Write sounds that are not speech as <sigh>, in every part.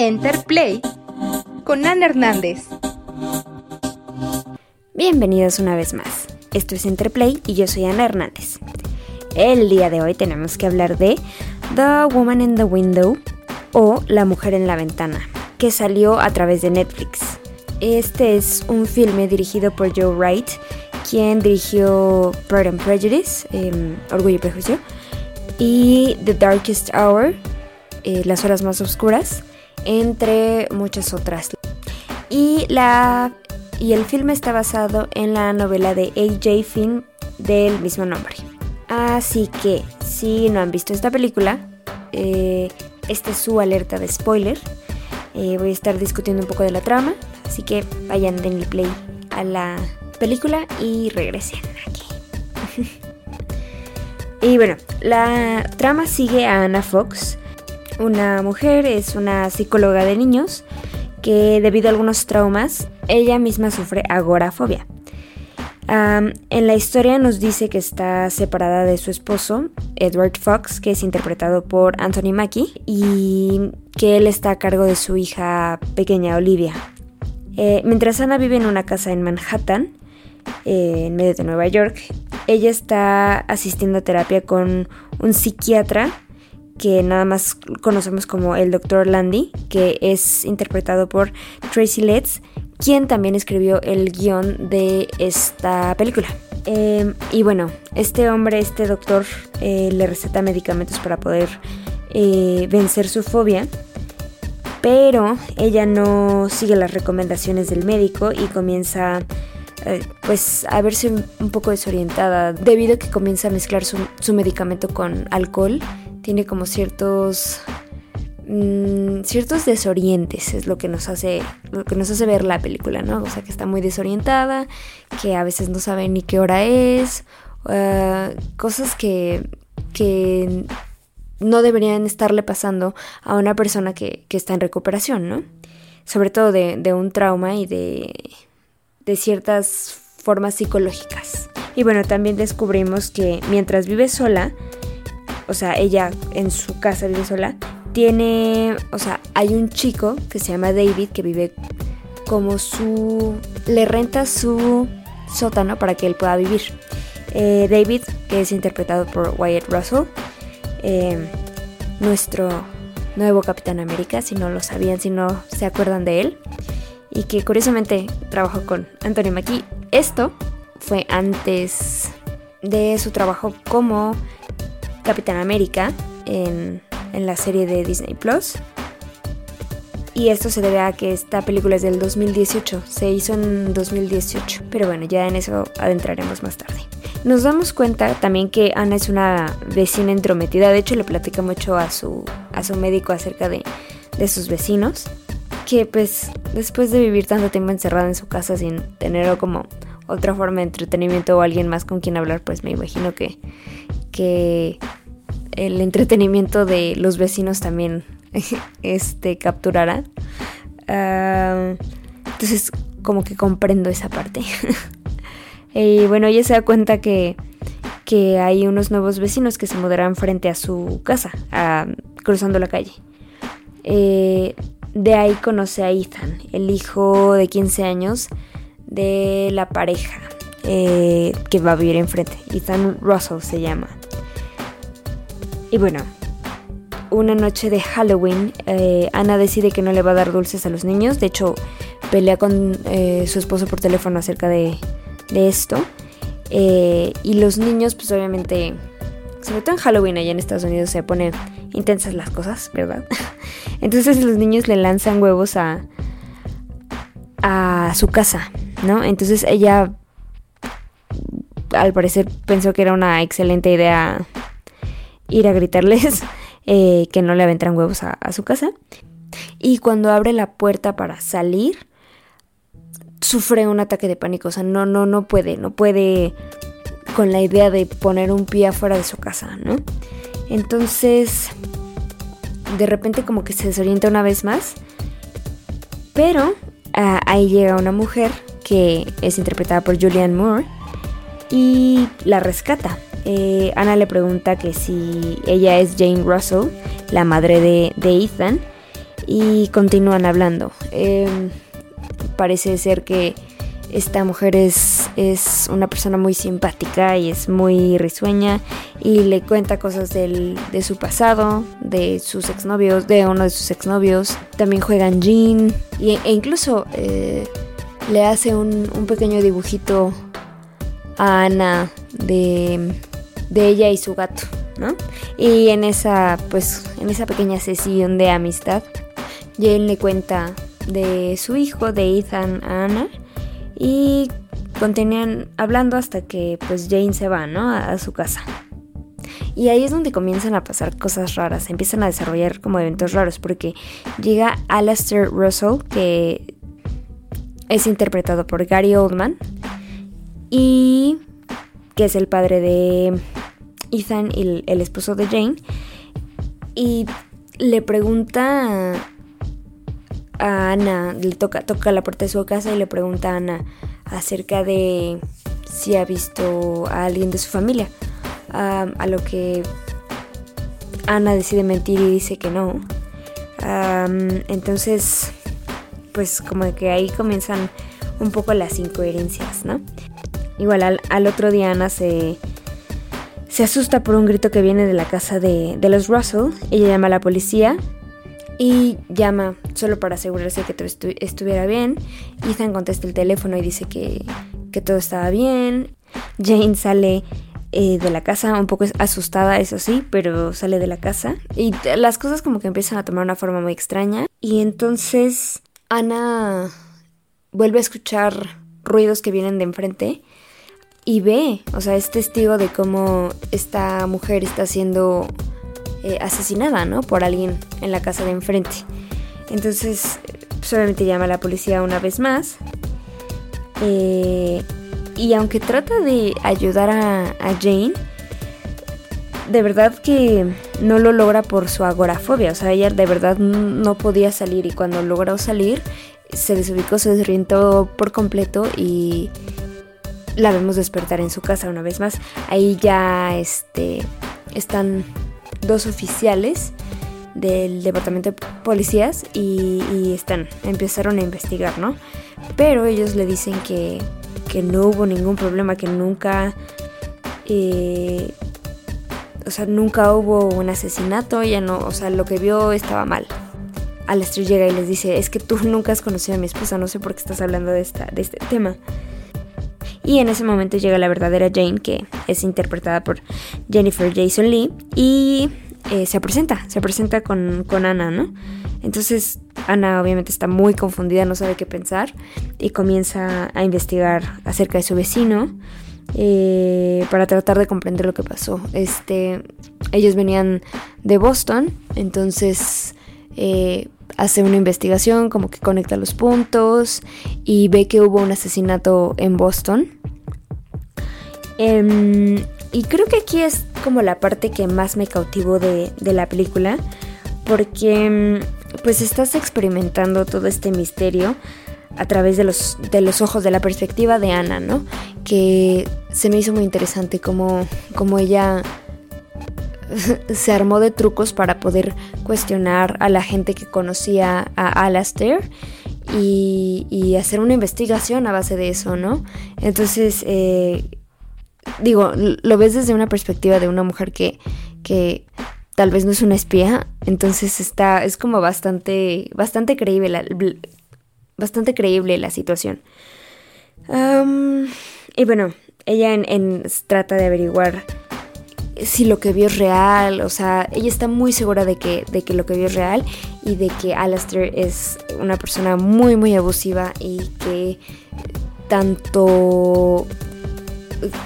Enterplay con Ana Hernández. Bienvenidos una vez más. Esto es Enterplay y yo soy Ana Hernández. El día de hoy tenemos que hablar de The Woman in the Window o La Mujer en la Ventana, que salió a través de Netflix. Este es un filme dirigido por Joe Wright, quien dirigió Pride and Prejudice, em, Orgullo y Prejuicio, y The Darkest Hour, eh, Las Horas Más Oscuras, entre muchas otras. Y, la, y el filme está basado en la novela de A.J. Finn del mismo nombre. Así que, si no han visto esta película, eh, esta es su alerta de spoiler. Eh, voy a estar discutiendo un poco de la trama, así que vayan, denle play a la película y regresen aquí. <laughs> y bueno, la trama sigue a Anna Fox, una mujer, es una psicóloga de niños que debido a algunos traumas, ella misma sufre agorafobia. en la historia nos dice que está separada de su esposo, Edward Fox, que es interpretado por Anthony Mackie, y que él está a cargo de su hija pequeña, Olivia. Eh, mientras Ana vive en una casa en Manhattan, eh, en medio de Nueva York, ella está asistiendo a terapia con un psiquiatra que nada más conocemos como el Dr. Landy, que es interpretado por Tracy Letts, quien también escribió el guion de esta película. Em, y bueno, este hombre, este doctor, eh, le receta medicamentos para poder eh, vencer su fobia, pero ella no sigue las recomendaciones del médico y comienza eh, pues a verse un poco desorientada debido a que comienza a mezclar su, su medicamento con alcohol tiene como ciertos mm, ciertos desorientes es lo que nos hace lo que nos hace ver la película no o sea que está muy desorientada que a veces no sabe ni qué hora es uh, cosas que que no deberían estarle pasando a una persona que, que está en recuperación no sobre todo de, de un trauma y de de ciertas formas psicológicas. Y bueno también descubrimos que mientras vive sola o sea, ella en su casa vive sola, tiene, o sea, hay un chico que se llama David que vive como su, le renta su sótano para que él pueda vivir. Eh, David, que es interpretado por Wyatt Russell, eh, nuestro nuevo Capitán América, si no lo sabían, si no se acuerdan de él, y que curiosamente trabajó con Anthony Mackie. Esto fue antes de su trabajo como Capitán América en, la serie de Disney Plus. Y esto se debe a que esta película es del 2018, se hizo en 2018, pero bueno, ya en eso adentraremos más tarde. Nos damos cuenta también que Ana es una vecina entrometida, de hecho le platica mucho a su, a su médico acerca de, de sus vecinos, que pues después de vivir tanto tiempo encerrada en su casa sin tener como otra forma de entretenimiento o alguien más con quien hablar, pues me imagino que, que el entretenimiento de los vecinos también <laughs> este, capturará. Ah, entonces, como que comprendo esa parte. y <laughs> bueno, ella se da cuenta que, que hay unos nuevos vecinos que se mudarán frente a su casa, cruzando la calle. Eh, de ahí conoce a Ethan, el hijo de 15 años de la pareja eh, que va a vivir enfrente. Ethan Russell se llama. Y bueno, una noche de Halloween, eh, Ana decide que no le va a dar dulces a los niños. De hecho, pelea con eh, su esposo por teléfono acerca de, esto. Eh, y los niños, pues obviamente, sobre todo en Halloween allá en Estados Unidos se ponen intensas las cosas, ¿verdad? <laughs> Entonces los niños le lanzan huevos a, a su casa, ¿no? Entonces ella, al parecer, pensó que era una excelente idea ir a gritarles <laughs> eh, que no le aventran huevos a, su casa. Y cuando abre la puerta para salir, sufre un ataque de pánico. O sea, no, no, no puede, no puede con la idea de poner un pie afuera de su casa, ¿no? Entonces, de repente como que se desorienta una vez más. Pero ah, ahí llega una mujer que es interpretada por Julianne Moore y la rescata. Eh, Ana le pregunta que si ella es Jane Russell, la madre de, Ethan, y continúan hablando. Em, parece ser que esta mujer es, es, una persona muy simpática y es muy risueña y le cuenta cosas del, de su pasado, de sus exnovios, de uno de sus exnovios. También juegan Jean y, e incluso eh, le hace un, un, pequeño dibujito a Ana de, de ella y su gato, ¿no? Y en esa, pues, en esa pequeña sesión de amistad, Jane le cuenta de su hijo, de Ethan a Ana y continúan hablando hasta que pues Jane se va, ¿no? A, su casa. Y ahí es donde comienzan a pasar cosas raras, empiezan a desarrollar como eventos raros, porque llega Alastair Russell, que es interpretado por Gary Oldman, y que es el padre de Ethan y el esposo de Jane, y le pregunta a Ana, le toca, toca la puerta de su casa y le pregunta a Ana acerca de si ha visto a alguien de su familia. a lo que Ana decide mentir y dice que no. entonces, pues como que ahí comienzan un poco las incoherencias, ¿no? Igual al, otro día Ana se, se asusta por un grito que viene de la casa de, de los Russell. Ella llama a la policía y llama solo para asegurarse que todo estuviera bien. Ethan contesta el teléfono y dice que, todo estaba bien. Jane sale eh, de la casa, un poco asustada, eso sí, pero sale de la casa. Y las cosas como que empiezan a tomar una forma muy extraña. Y entonces Ana vuelve a escuchar ruidos que vienen de enfrente y ve, o sea, es testigo de cómo esta mujer está siendo eh, asesinada, ¿no? Por alguien en la casa de enfrente. Entonces, solamente llama a la policía una vez más. Eh, y aunque trata de ayudar a, Jane, de verdad que no lo logra por su agorafobia. O sea, ella de verdad no podía salir y cuando logró salir se desubicó, se desorientó por completo y la vemos despertar en su casa una vez más. Ahí ya este, están dos oficiales del departamento de policías y, están, empezaron a investigar, ¿no? Pero ellos le dicen que, que no hubo ningún problema, que nunca, eh, o sea, nunca hubo un asesinato, ya no, o sea, lo que vio estaba mal. Alastair llega y les dice, es que tú nunca has conocido a mi esposa, no sé por qué estás hablando de, esta, de este tema. Y en ese momento llega la verdadera Jane, que es interpretada por Jennifer Jason Lee, y eh, se presenta, se presenta con, con Ana, ¿no? Entonces Ana obviamente está muy confundida, no sabe qué pensar, y comienza a investigar acerca de su vecino. Eh, para tratar de comprender lo que pasó. Este, ellos venían de Boston, entonces eh, hace una investigación, como que conecta los puntos y ve que hubo un asesinato en Boston. Em, y creo que aquí es como la parte que más me cautivó de, la película, porque em, pues estás experimentando todo este misterio a través de los, de los ojos, de la perspectiva de Ana, ¿no? Que se me hizo muy interesante como, como ella <laughs> se armó de trucos para poder cuestionar a la gente que conocía a Alastair y, hacer una investigación a base de eso, ¿no? Entonces, eh, digo, lo ves desde una perspectiva de una mujer que, que tal vez no es una espía, entonces está, es como bastante, bastante creíble la, bastante creíble la situación. y bueno, ella trata de averiguar si lo que vio es real, o sea, ella está muy segura de que, de que lo que vio es real y de que Alastair es una persona muy, muy abusiva y que tanto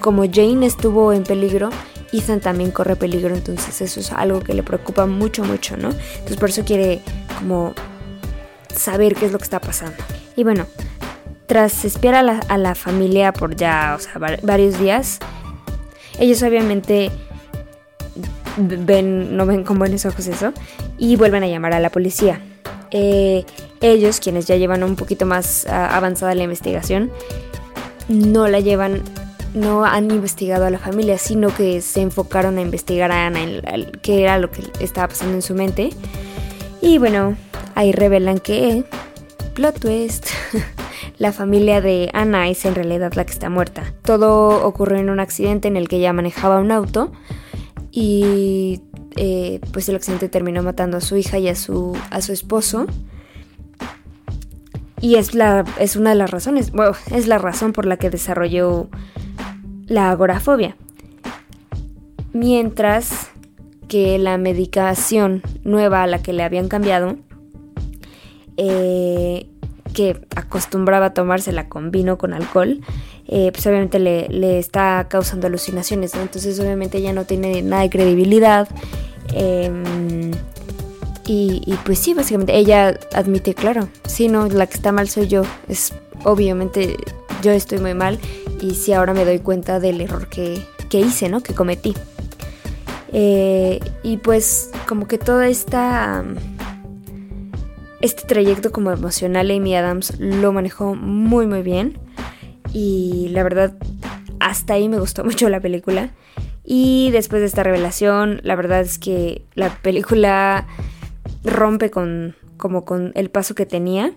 como Jane estuvo en peligro, Ethan también corre peligro, entonces eso es algo que le preocupa mucho, mucho, ¿no? Entonces por eso quiere como saber qué es lo que está pasando. Y bueno, tras espiar a la, a la familia por ya, o sea, varios días, ellos obviamente ven, no ven con buenos ojos eso y vuelven a llamar a la policía. Eh, ellos, quienes ya llevan un poquito más ah, avanzada la investigación, no la llevan, no han investigado a la familia, sino que se enfocaron a investigar a Ana, qué era lo que estaba pasando en su mente. Y bueno, ahí revelan que, plot twist, <laughs> la familia de Anna es en realidad la que está muerta. Todo ocurrió en un accidente en el que ella manejaba un auto y eh, pues el accidente terminó matando a su hija y a su, a su esposo. Y es, la, es una de las razones, bueno, es la razón por la que desarrolló la agorafobia. Mientras que la medicación nueva a la que le habían cambiado, eh, que acostumbraba a tomársela con vino, con alcohol, eh, pues obviamente le, está causando alucinaciones, Entonces obviamente ya no tiene nada de credibilidad. Em, y, y, pues sí, básicamente ella admite, claro, sí, no, la que está mal soy yo. Es obviamente yo estoy muy mal y sí ahora me doy cuenta del error que, que hice, ¿no? Que cometí. Eh, y pues como que toda esta... Este trayecto como emocional Amy Adams lo manejó muy muy bien. Y la verdad, hasta ahí me gustó <laughs> mucho la película. Y después de esta revelación, la verdad es que la película rompe con como con el paso que tenía.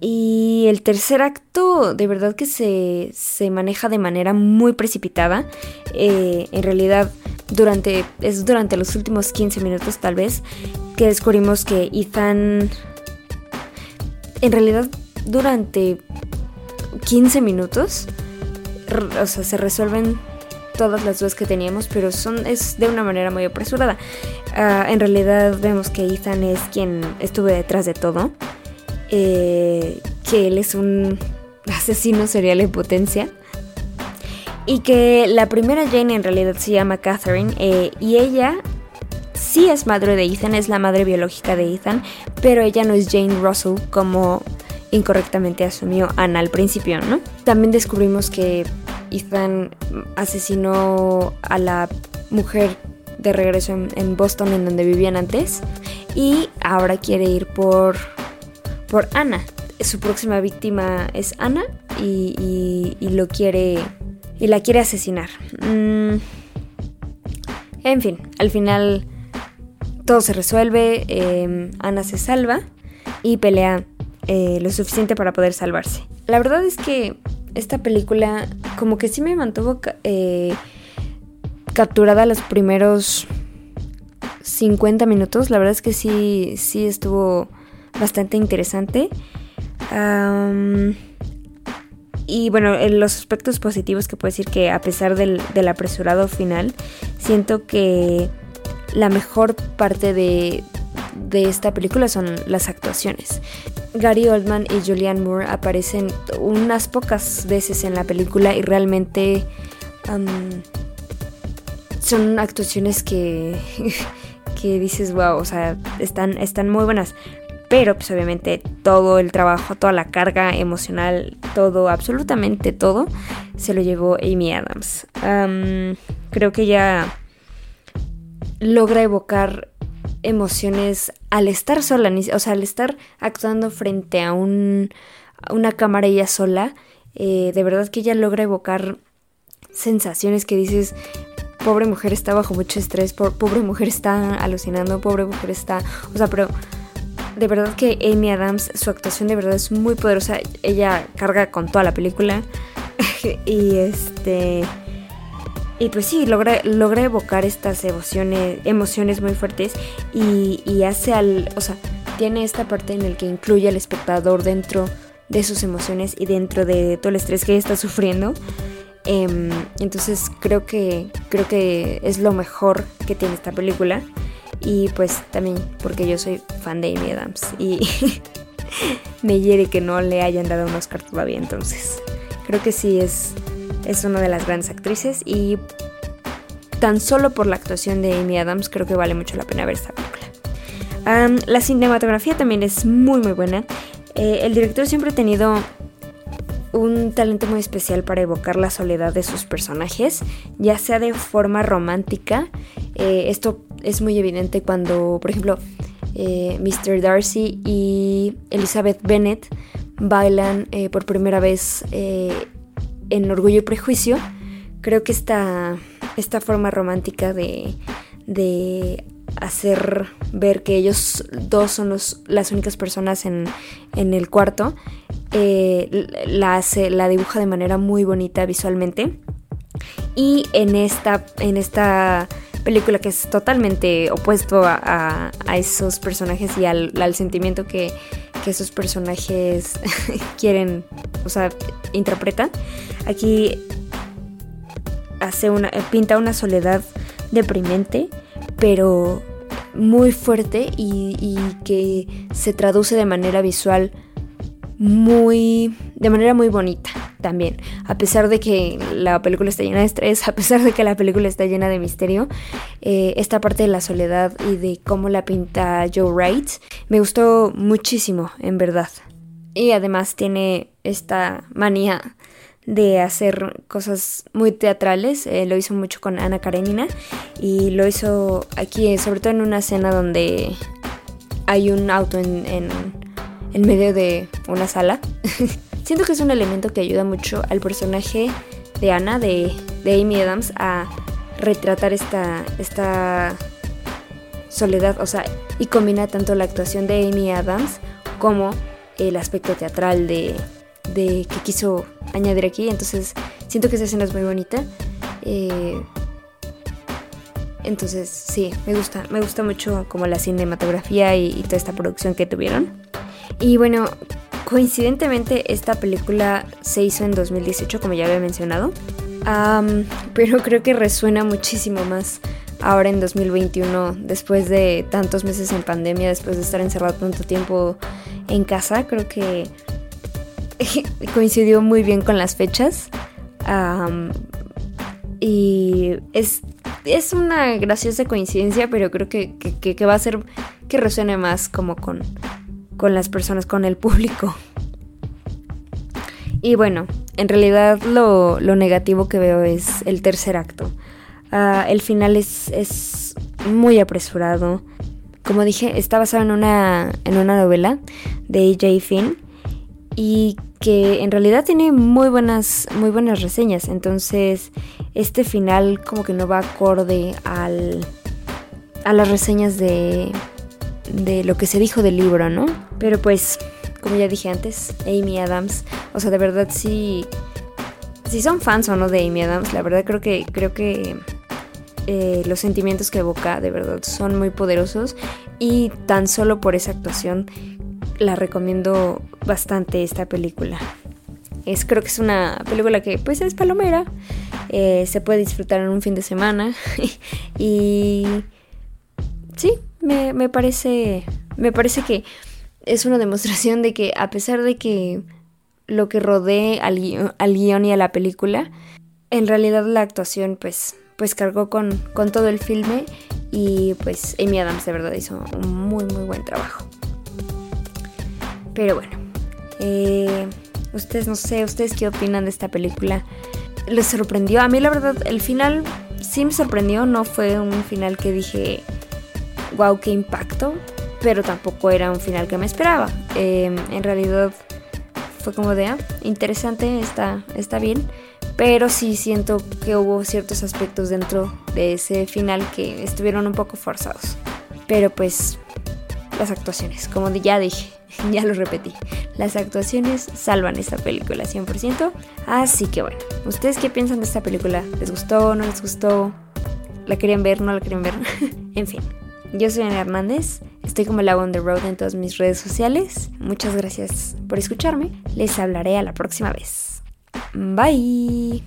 Y el tercer acto de verdad que se, maneja de manera muy precipitada. Eh, en realidad durante, es durante los últimos 15 minutos tal vez que descubrimos que Ethan... En realidad durante 15 minutos o sea, se resuelven todas las dudas que teníamos, pero son, es de una manera muy apresurada. Ah, en realidad vemos que Ethan es quien estuvo detrás de todo. Eh, que él es un <laughs> asesino serial en potencia. Y que la primera Jane en realidad se llama Catherine. Eh, y ella sí es madre de Ethan, es la madre biológica de Ethan. Pero ella no es Jane Russell como incorrectamente asumió Anna al principio, ¿no? También descubrimos que Ethan asesinó a la mujer de regreso en, Boston en donde vivían antes y ahora quiere ir por, por Ana. Su próxima víctima es Ana y, lo quiere y la quiere asesinar. Mm, en fin, al final todo se resuelve, eh, Ana se salva y pelea eh, lo suficiente para poder salvarse. La verdad es que esta película como que sí me mantuvo eh, capturada los primeros 50 minutos. La verdad es que sí, sí estuvo bastante interesante. y bueno, en los aspectos positivos que puedo decir que a pesar del, del apresurado final, siento que la mejor parte de, de esta película son las actuaciones. Gary Oldman y Julianne Moore aparecen unas pocas veces en la película y realmente son actuaciones que, <laughs> que dices, wow, o sea, están, están muy buenas. Pero pues obviamente todo el trabajo, toda la carga emocional, todo, absolutamente todo, se lo llevó Amy Adams. creo que ella logra evocar emociones al estar sola, o sea, al estar actuando frente a, un, una cámara ella sola, eh, de verdad que ella logra evocar sensaciones que dices, pobre mujer está bajo mucho estrés, pobre mujer está alucinando, pobre mujer está, o sea, pero de verdad que Amy Adams, su actuación de verdad es muy poderosa, ella carga con toda la película <laughs> y este y pues sí, logra, logra evocar estas emociones, emociones muy fuertes y, hace al, o sea, tiene esta parte en el que incluye al espectador dentro de sus emociones y dentro de todo el estrés que está sufriendo. Em, entonces creo que, creo que es lo mejor que tiene esta película. Y pues también porque yo soy fan de Amy Adams y <laughs> me hiere que no le hayan dado un Oscar todavía. Entonces creo que sí es es una de las grandes actrices y tan solo por la actuación de Amy Adams creo que vale mucho la pena ver esta película. la cinematografía también es muy muy buena. Eh, el director siempre ha tenido un talento muy especial para evocar la soledad de sus personajes, ya sea de forma romántica. Eh, esto es muy evidente cuando, por ejemplo, eh, Mr. Darcy y Elizabeth Bennet bailan por primera vez en Orgullo y Prejuicio, creo que esta, esta forma romántica de, de hacer ver que ellos dos son los, las únicas personas en, en el cuarto, eh, la, hace, la dibuja de manera muy bonita visualmente. Y en esta, en esta película que es totalmente opuesto a, esos personajes y al, sentimiento que, que, esos personajes <laughs> quieren, o sea, interpretan, aquí hace una, pinta una soledad deprimente, pero muy fuerte y, que se traduce de manera visual muy de manera muy bonita también a pesar de que la película está llena de estrés <laughs> a pesar de que la película está llena de misterio eh, esta parte de la soledad y de cómo la pinta Joe Wright me gustó muchísimo en verdad y además tiene esta manía de hacer cosas muy teatrales. Eh, lo hizo mucho con Ana Karenina y lo hizo aquí, sobre todo en una escena donde hay un auto en, en, medio de una sala. <laughs> Siento que es un elemento que ayuda mucho al personaje de Ana, de, Amy Adams, a retratar esta, esta soledad, o sea, y combina tanto la actuación de Amy Adams como el aspecto teatral de, de que quiso añadir aquí. Entonces siento que esa escena es muy bonita. Eh, entonces sí, me gusta, me gusta mucho como la cinematografía y, toda esta producción que tuvieron. Y bueno, coincidentemente esta película se hizo en 2018, como ya había mencionado. pero creo que resuena muchísimo más ahora en 2021, después de tantos meses en pandemia, después de estar encerrado tanto tiempo en casa, creo que <laughs> coincidió muy bien con las fechas. y es, es una graciosa coincidencia, pero creo que, va a ser que resuene más como con, con las personas, con el público. Y bueno, en realidad lo, negativo que veo es el tercer acto. Ah, el final es, es muy apresurado. Como dije, está basado en una, en una novela de A.J. Finn y que en realidad tiene muy buenas, muy buenas reseñas. Entonces, este final como que no va acorde al, a las reseñas de, de lo que se dijo del libro, ¿no? Pero pues, como ya dije antes, Amy Adams, o sea, de verdad sí, si son fans o no de Amy Adams, la verdad creo que, creo que eh, los sentimientos que evoca de verdad son muy poderosos y tan solo por esa actuación la recomiendo bastante esta película. Es, creo que es una película que pues es palomera, eh, se puede disfrutar en un fin de semana <laughs> y sí, me, parece, me parece que es una demostración de que a pesar de que lo que rodee al, al guion y a la película, en realidad la actuación pues, pues cargó con, con todo el filme y pues Amy Adams de verdad hizo un muy muy buen trabajo. Pero bueno, eh, ustedes no sé, ustedes qué opinan de esta película. ¿Les sorprendió? A mí la verdad, el final sí me sorprendió, no fue un final que dije, wow, qué impacto, pero tampoco era un final que me esperaba. Em, en realidad fue como de, ah, interesante, está, está bien, pero sí siento que hubo ciertos aspectos dentro de ese final que estuvieron un poco forzados. Pero pues las actuaciones, como ya dije, <laughs> ya lo repetí. Las actuaciones salvan esta película 100%. Así que bueno, ¿ustedes qué piensan de esta película? ¿Les gustó? ¿No les gustó? ¿La querían ver? ¿No la querían ver? <laughs> en fin. Yo soy Ana Hernández, estoy como la on the road en todas mis redes sociales. Muchas gracias por escucharme. Les hablaré a la próxima vez. Bye.